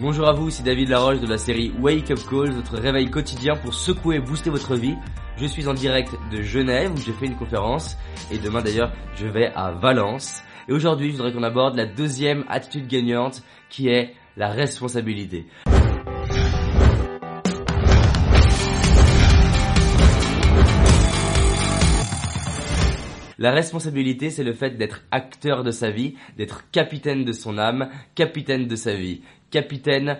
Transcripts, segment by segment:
Bonjour à vous, c'est David Laroche de la série Wake Up Call, votre réveil quotidien pour secouer et booster votre vie. Je suis en direct de Genève où j'ai fait une conférence et demain d'ailleurs je vais à Valence. Et aujourd'hui je voudrais qu'on aborde la deuxième attitude gagnante qui est la responsabilité. La responsabilité, c'est le fait d'être acteur de sa vie, d'être capitaine de son âme, capitaine de sa vie, capitaine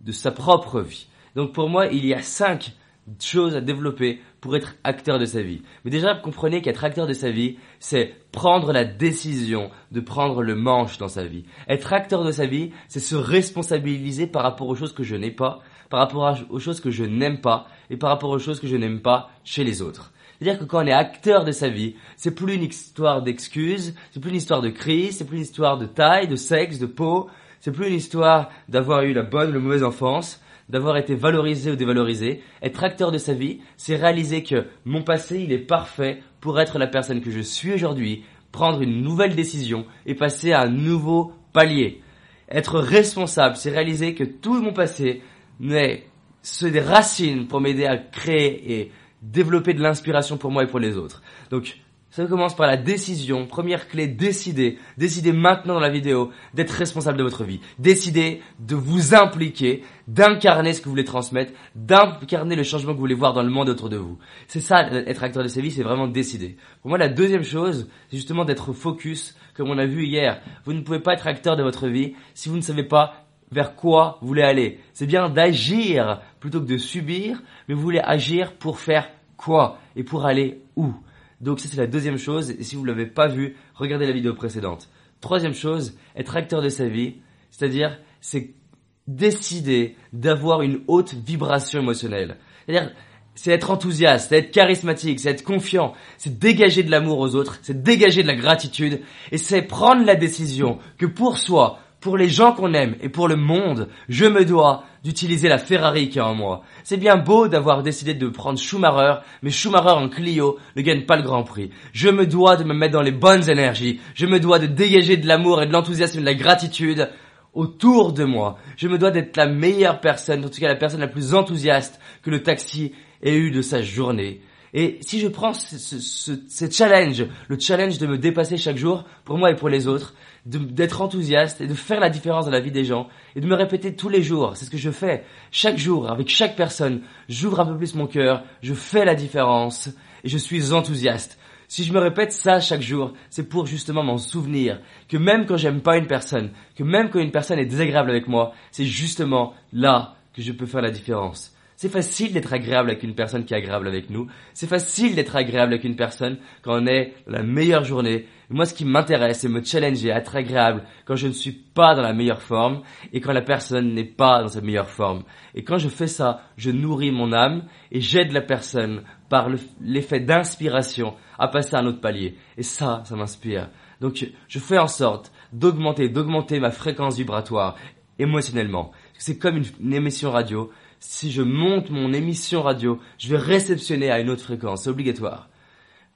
de sa propre vie. Donc pour moi, il y a cinq choses à développer pour être acteur de sa vie. Mais déjà, comprenez qu'être acteur de sa vie, c'est prendre la décision de prendre le manche dans sa vie. Être acteur de sa vie, c'est se responsabiliser par rapport aux choses que je n'ai pas, par rapport aux choses que je n'aime pas, et par rapport aux choses que je n'aime pas chez les autres. C'est-à-dire que quand on est acteur de sa vie, c'est plus une histoire d'excuses, c'est plus une histoire de crise, c'est plus une histoire de taille, de sexe, de peau, c'est plus une histoire d'avoir eu la bonne ou la mauvaise enfance, d'avoir été valorisé ou dévalorisé. Être acteur de sa vie, c'est réaliser que mon passé, il est parfait pour être la personne que je suis aujourd'hui, prendre une nouvelle décision et passer à un nouveau palier. Être responsable, c'est réaliser que tout mon passé n'est ce des racines pour m'aider à créer et développer de l'inspiration pour moi et pour les autres. Donc, ça commence par la décision. Première clé, décider. Décidez maintenant dans la vidéo d'être responsable de votre vie. Décidez de vous impliquer, d'incarner ce que vous voulez transmettre, d'incarner le changement que vous voulez voir dans le monde autour de vous. C'est ça, être acteur de sa vie, c'est vraiment décider. Pour moi, la deuxième chose, c'est justement d'être focus, comme on a vu hier. Vous ne pouvez pas être acteur de votre vie si vous ne savez pas vers quoi vous voulez aller. C'est bien d'agir plutôt que de subir, mais vous voulez agir pour faire quoi et pour aller où? Donc ça c'est la deuxième chose, et si vous ne l'avez pas vu, regardez la vidéo précédente. Troisième chose, être acteur de sa vie, c'est-à-dire c'est décider d'avoir une haute vibration émotionnelle. C'est-à-dire c'est être enthousiaste, c'est être charismatique, c'est être confiant, c'est dégager de l'amour aux autres, c'est dégager de la gratitude, et c'est prendre la décision que pour soi, pour les gens qu'on aime et pour le monde, je me dois d'utiliser la Ferrari qui est en moi. C'est bien beau d'avoir décidé de prendre Schumacher, mais Schumacher en Clio ne gagne pas le Grand Prix. Je me dois de me mettre dans les bonnes énergies. Je me dois de dégager de l'amour et de l'enthousiasme et de la gratitude autour de moi. Je me dois d'être la meilleure personne, en tout cas la personne la plus enthousiaste que le taxi ait eu de sa journée. Et si je prends ce, challenge, le challenge de me dépasser chaque jour, pour moi et pour les autres, d'être enthousiaste et de faire la différence dans la vie des gens et de me répéter tous les jours. C'est ce que je fais chaque jour avec chaque personne. J'ouvre un peu plus mon cœur, je fais la différence et je suis enthousiaste. Si je me répète ça chaque jour, c'est pour justement m'en souvenir que même quand j'aime pas une personne, que même quand une personne est désagréable avec moi, c'est justement là que je peux faire la différence. C'est facile d'être agréable avec une personne qui est agréable avec nous. C'est facile d'être agréable avec une personne quand on est dans la meilleure journée. moi, ce qui m'intéresse, c'est me challenger, être agréable quand je ne suis pas dans la meilleure forme et quand la personne n'est pas dans sa meilleure forme. Et quand je fais ça, je nourris mon âme et j'aide la personne par l'effet d'inspiration à passer à un autre palier. Et ça, ça m'inspire. Donc, je fais en sorte d'augmenter, d'augmenter ma fréquence vibratoire émotionnellement. C'est comme une émission radio si je monte mon émission radio, je vais réceptionner à une autre fréquence, c'est obligatoire.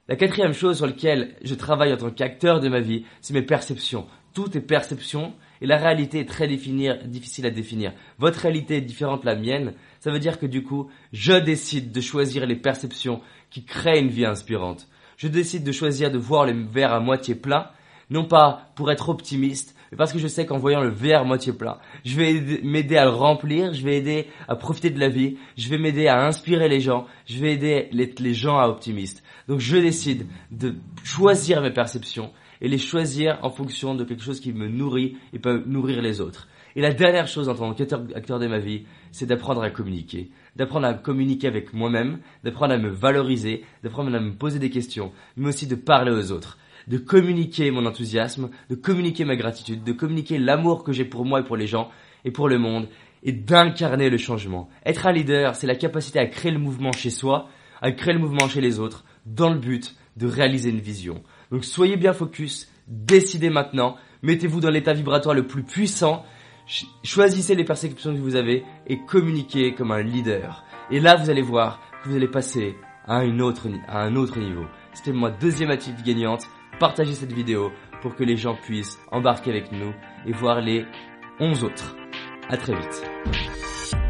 La quatrième chose sur laquelle je travaille en tant qu'acteur de ma vie, c'est mes perceptions. Tout est perception et la réalité est très difficile à définir. Votre réalité est différente de la mienne. Ça veut dire que du coup, je décide de choisir les perceptions qui créent une vie inspirante. Je décide de choisir de voir le verre à moitié plein, non pas pour être optimiste, parce que je sais qu'en voyant le verre moitié plein, je vais m'aider à le remplir, je vais aider à profiter de la vie, je vais m'aider à inspirer les gens, je vais aider les, gens à optimistes. Donc je décide de choisir mes perceptions et les choisir en fonction de quelque chose qui me nourrit et peut nourrir les autres. Et la dernière chose en tant qu'acteur de ma vie, c'est d'apprendre à communiquer. D'apprendre à communiquer avec moi-même, d'apprendre à me valoriser, d'apprendre à me poser des questions, mais aussi de parler aux autres de communiquer mon enthousiasme, de communiquer ma gratitude, de communiquer l'amour que j'ai pour moi et pour les gens et pour le monde, et d'incarner le changement. Être un leader, c'est la capacité à créer le mouvement chez soi, à créer le mouvement chez les autres, dans le but de réaliser une vision. Donc soyez bien focus, décidez maintenant, mettez-vous dans l'état vibratoire le plus puissant, choisissez les perceptions que vous avez et communiquez comme un leader. Et là, vous allez voir que vous allez passer à, autre, à un autre niveau. C'était ma deuxième attitude gagnante partagez cette vidéo pour que les gens puissent embarquer avec nous et voir les 11 autres. À très vite.